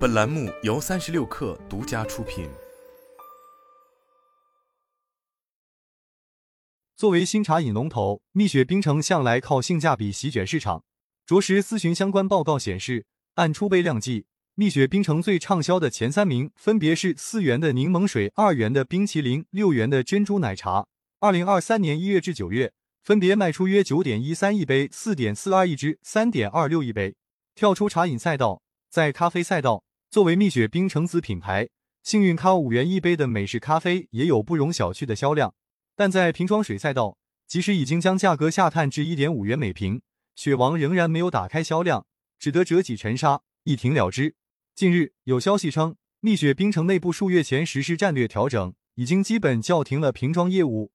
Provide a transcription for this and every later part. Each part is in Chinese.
本栏目由三十六氪独家出品。作为新茶饮龙头，蜜雪冰城向来靠性价比席卷市场。着实咨询相关报告显示，按出杯量计，蜜雪冰城最畅销的前三名分别是四元的柠檬水、二元的冰淇淋、六元的珍珠奶茶。二零二三年一月至九月，分别卖出约九点一三亿杯、四点四二亿支、三点二六亿杯。跳出茶饮赛道，在咖啡赛道，作为蜜雪冰城子品牌，幸运咖五元一杯的美式咖啡也有不容小觑的销量。但在瓶装水赛道，即使已经将价格下探至一点五元每瓶，雪王仍然没有打开销量，只得折戟沉沙，一停了之。近日有消息称，蜜雪冰城内部数月前实施战略调整，已经基本叫停了瓶装业务。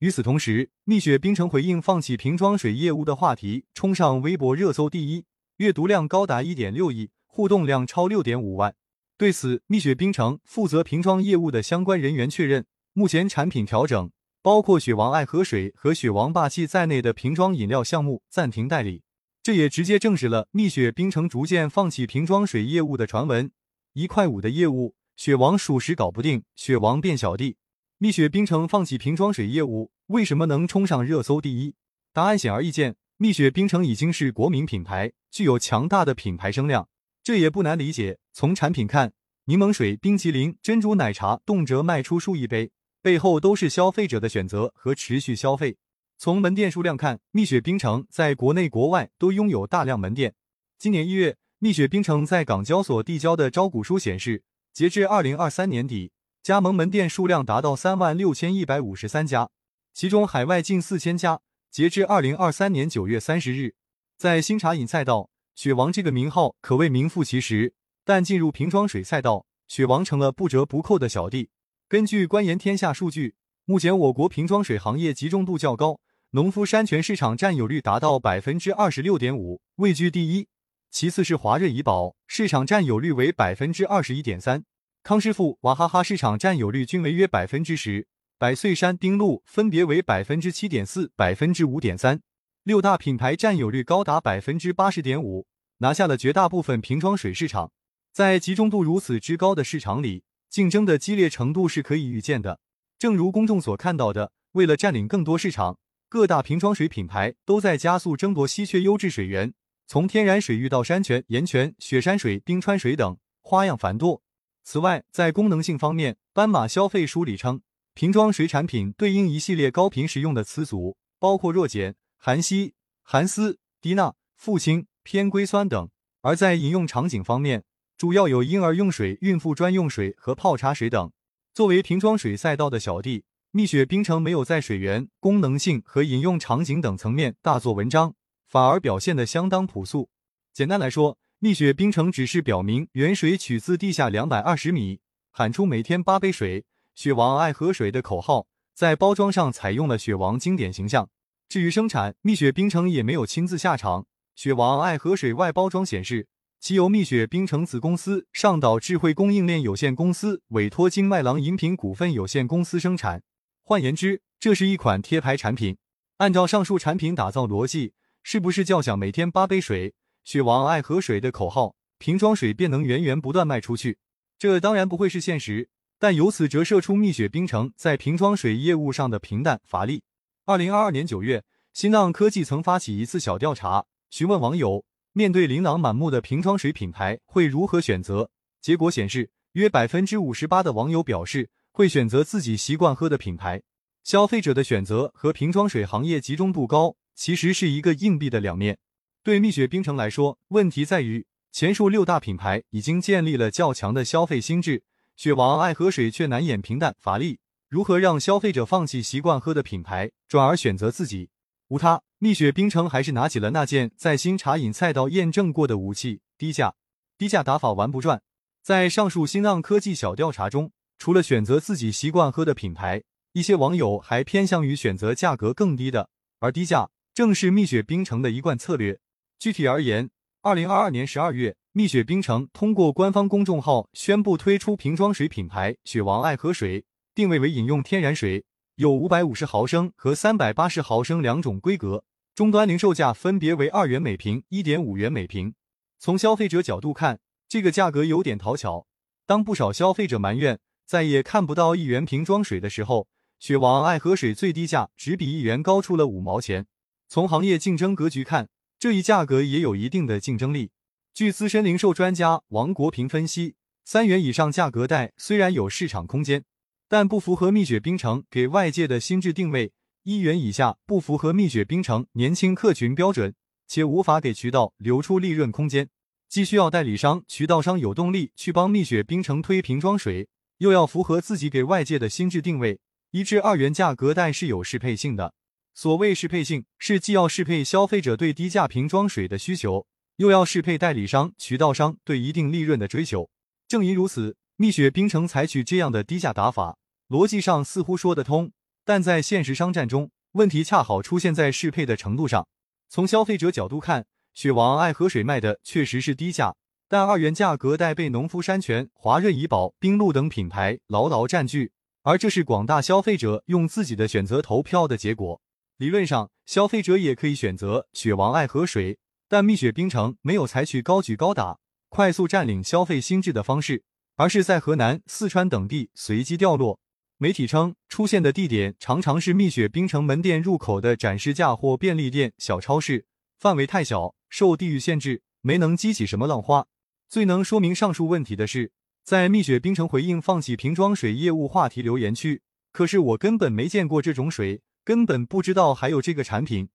与此同时，蜜雪冰城回应放弃瓶装水业务的话题，冲上微博热搜第一。阅读量高达一点六亿，互动量超六点五万。对此，蜜雪冰城负责瓶装业务的相关人员确认，目前产品调整，包括雪王爱喝水和雪王霸气在内的瓶装饮料项目暂停代理。这也直接证实了蜜雪冰城逐渐放弃瓶装水业务的传闻。一块五的业务，雪王属实搞不定，雪王变小弟。蜜雪冰城放弃瓶装水业务，为什么能冲上热搜第一？答案显而易见。蜜雪冰城已经是国民品牌，具有强大的品牌声量，这也不难理解。从产品看，柠檬水、冰淇淋、珍珠奶茶动辄卖出数亿杯，背后都是消费者的选择和持续消费。从门店数量看，蜜雪冰城在国内国外都拥有大量门店。今年一月，蜜雪冰城在港交所递交的招股书显示，截至二零二三年底，加盟门店数量达到三万六千一百五十三家，其中海外近四千家。截至二零二三年九月三十日，在新茶饮赛道，雪王这个名号可谓名副其实。但进入瓶装水赛道，雪王成了不折不扣的小弟。根据官研天下数据，目前我国瓶装水行业集中度较高，农夫山泉市场占有率达到百分之二十六点五，位居第一。其次是华润怡宝，市场占有率为百分之二十一点三，康师傅、娃哈哈市场占有率均为约百分之十。百岁山、丁路分别为百分之七点四、百分之五点三，六大品牌占有率高达百分之八十点五，拿下了绝大部分瓶装水市场。在集中度如此之高的市场里，竞争的激烈程度是可以预见的。正如公众所看到的，为了占领更多市场，各大瓶装水品牌都在加速争夺稀缺优质水源，从天然水域到山泉、岩泉、雪山水、冰川水等，花样繁多。此外，在功能性方面，斑马消费梳理称。瓶装水产品对应一系列高频使用的词组，包括弱碱、含硒、含丝、低钠、富氢、偏硅酸等。而在饮用场景方面，主要有婴儿用水、孕妇专用水和泡茶水等。作为瓶装水赛道的小弟，蜜雪冰城没有在水源、功能性和饮用场景等层面大做文章，反而表现得相当朴素。简单来说，蜜雪冰城只是表明原水取自地下两百二十米，喊出每天八杯水。雪王爱喝水的口号在包装上采用了雪王经典形象。至于生产，蜜雪冰城也没有亲自下场。雪王爱喝水外包装显示，其由蜜雪冰城子公司上岛智慧供应链有限公司委托金麦郎饮品股份有限公司生产。换言之，这是一款贴牌产品。按照上述产品打造逻辑，是不是叫响每天八杯水，雪王爱喝水的口号，瓶装水便能源源不断卖出去？这当然不会是现实。但由此折射出蜜雪冰城在瓶装水业务上的平淡乏力。二零二二年九月，新浪科技曾发起一次小调查，询问网友面对琳琅满目的瓶装水品牌会如何选择。结果显示，约百分之五十八的网友表示会选择自己习惯喝的品牌。消费者的选择和瓶装水行业集中度高，其实是一个硬币的两面。对蜜雪冰城来说，问题在于前述六大品牌已经建立了较强的消费心智。雪王爱喝水却难掩平淡乏力，如何让消费者放弃习惯喝的品牌，转而选择自己？无他，蜜雪冰城还是拿起了那件在新茶饮赛道验证过的武器——低价。低价打法玩不转。在上述新浪科技小调查中，除了选择自己习惯喝的品牌，一些网友还偏向于选择价格更低的，而低价正是蜜雪冰城的一贯策略。具体而言，二零二二年十二月。蜜雪冰城通过官方公众号宣布推出瓶装水品牌“雪王爱喝水”，定位为饮用天然水，有五百五十毫升和三百八十毫升两种规格，终端零售价分别为二元每瓶、一点五元每瓶。从消费者角度看，这个价格有点讨巧。当不少消费者埋怨再也看不到一元瓶装水的时候，雪王爱喝水最低价只比一元高出了五毛钱。从行业竞争格局看，这一价格也有一定的竞争力。据资深零售专家王国平分析，三元以上价格带虽然有市场空间，但不符合蜜雪冰城给外界的心智定位；一元以下不符合蜜雪冰城年轻客群标准，且无法给渠道留出利润空间。既需要代理商、渠道商有动力去帮蜜雪冰城推瓶装水，又要符合自己给外界的心智定位。一至二元价格带是有适配性的。所谓适配性，是既要适配消费者对低价瓶装水的需求，又要适配代理商、渠道商对一定利润的追求。正因如此，蜜雪冰城采取这样的低价打法，逻辑上似乎说得通，但在现实商战中，问题恰好出现在适配的程度上。从消费者角度看，雪王爱河水卖的确实是低价，但二元价格带被农夫山泉、华润怡宝、冰露等品牌牢牢占据，而这是广大消费者用自己的选择投票的结果。理论上，消费者也可以选择雪王爱河水，但蜜雪冰城没有采取高举高打、快速占领消费心智的方式，而是在河南、四川等地随机掉落。媒体称，出现的地点常常是蜜雪冰城门店入口的展示架或便利店、小超市，范围太小。受地域限制，没能激起什么浪花。最能说明上述问题的是，在蜜雪冰城回应放弃瓶装水业务话题留言区，可是我根本没见过这种水，根本不知道还有这个产品。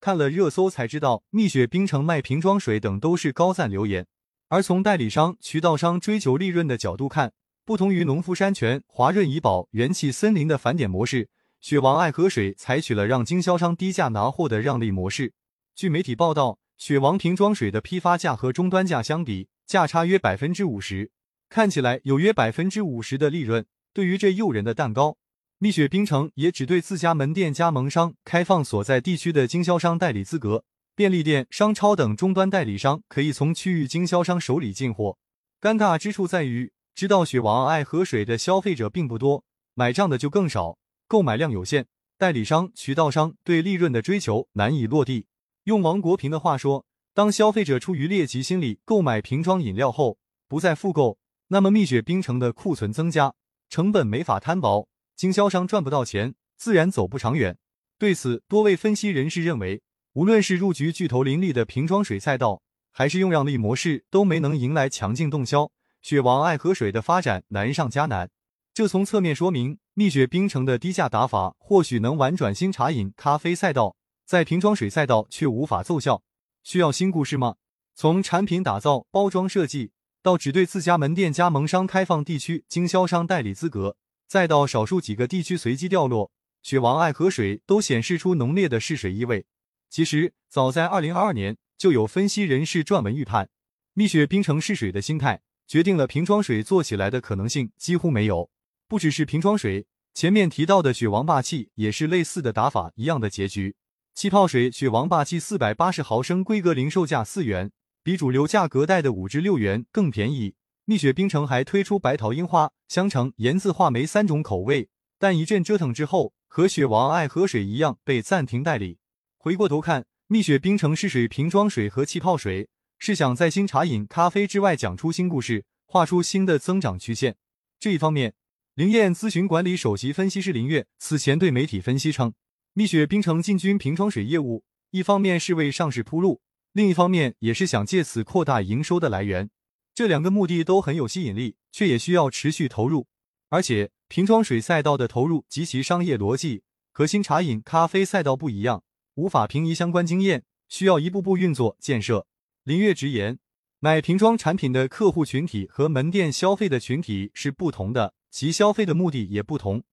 看了热搜才知道，蜜雪冰城卖瓶装水等都是高赞留言。而从代理商、渠道商追求利润的角度看，不同于农夫山泉、华润怡宝、元气森林的返点模式，雪王爱河水采取了让经销商低价拿货的让利模式。据媒体报道。雪王瓶装水的批发价和终端价相比，价差约百分之五十，看起来有约百分之五十的利润。对于这诱人的蛋糕，蜜雪冰城也只对自家门店加盟商开放所在地区的经销商代理资格，便利店、商超等终端代理商可以从区域经销商手里进货。尴尬之处在于，知道雪王爱喝水的消费者并不多，买账的就更少，购买量有限，代理商、渠道商对利润的追求难以落地。用王国平的话说，当消费者出于猎奇心理购买瓶装饮料后不再复购，那么蜜雪冰城的库存增加，成本没法摊薄，经销商赚不到钱，自然走不长远。对此，多位分析人士认为，无论是入局巨头林立的瓶装水赛道，还是用让利模式，都没能迎来强劲动销，雪王爱河水的发展难上加难。这从侧面说明，蜜雪冰城的低价打法或许能玩转新茶饮咖啡赛道。在瓶装水赛道却无法奏效，需要新故事吗？从产品打造、包装设计，到只对自家门店加盟商开放地区经销商代理资格，再到少数几个地区随机掉落，雪王爱河水都显示出浓烈的试水意味。其实，早在二零二二年，就有分析人士撰文预判，蜜雪冰城试水的心态，决定了瓶装水做起来的可能性几乎没有。不只是瓶装水，前面提到的雪王霸气也是类似的打法一样的结局。气泡水雪王霸气四百八十毫升规格零售价四元，比主流价格带的五至六元更便宜。蜜雪冰城还推出白桃樱花、香橙、盐渍话梅三种口味，但一阵折腾之后，和雪王爱喝水一样被暂停代理。回过头看，蜜雪冰城试水瓶装水和气泡水，是想在新茶饮、咖啡之外讲出新故事，画出新的增长曲线。这一方面，灵燕咨询管理首席分析师林月此前对媒体分析称。蜜雪冰城进军瓶装水业务，一方面是为上市铺路，另一方面也是想借此扩大营收的来源。这两个目的都很有吸引力，却也需要持续投入。而且瓶装水赛道的投入及其商业逻辑和新茶饮、咖啡赛道不一样，无法平移相关经验，需要一步步运作建设。林月直言，买瓶装产品的客户群体和门店消费的群体是不同的，其消费的目的也不同。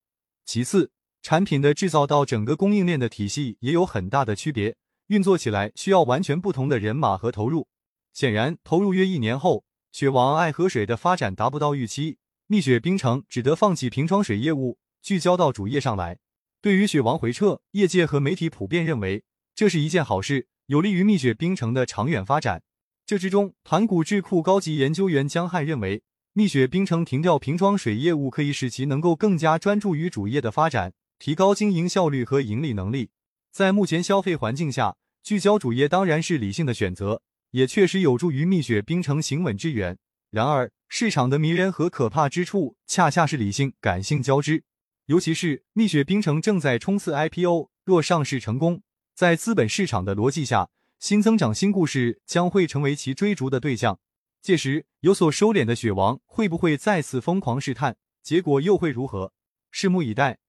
其次。产品的制造到整个供应链的体系也有很大的区别，运作起来需要完全不同的人马和投入。显然，投入约一年后，雪王爱河水的发展达不到预期，蜜雪冰城只得放弃瓶装水业务，聚焦到主业上来。对于雪王回撤，业界和媒体普遍认为这是一件好事，有利于蜜雪冰城的长远发展。这之中，盘古智库高级研究员江汉认为，蜜雪冰城停掉瓶装水业务，可以使其能够更加专注于主业的发展。提高经营效率和盈利能力，在目前消费环境下，聚焦主业当然是理性的选择，也确实有助于蜜雪冰城行稳致远。然而，市场的迷人和可怕之处，恰恰是理性感性交织。尤其是蜜雪冰城正在冲刺 IPO，若上市成功，在资本市场的逻辑下，新增长新故事将会成为其追逐的对象。届时，有所收敛的雪王会不会再次疯狂试探？结果又会如何？拭目以待。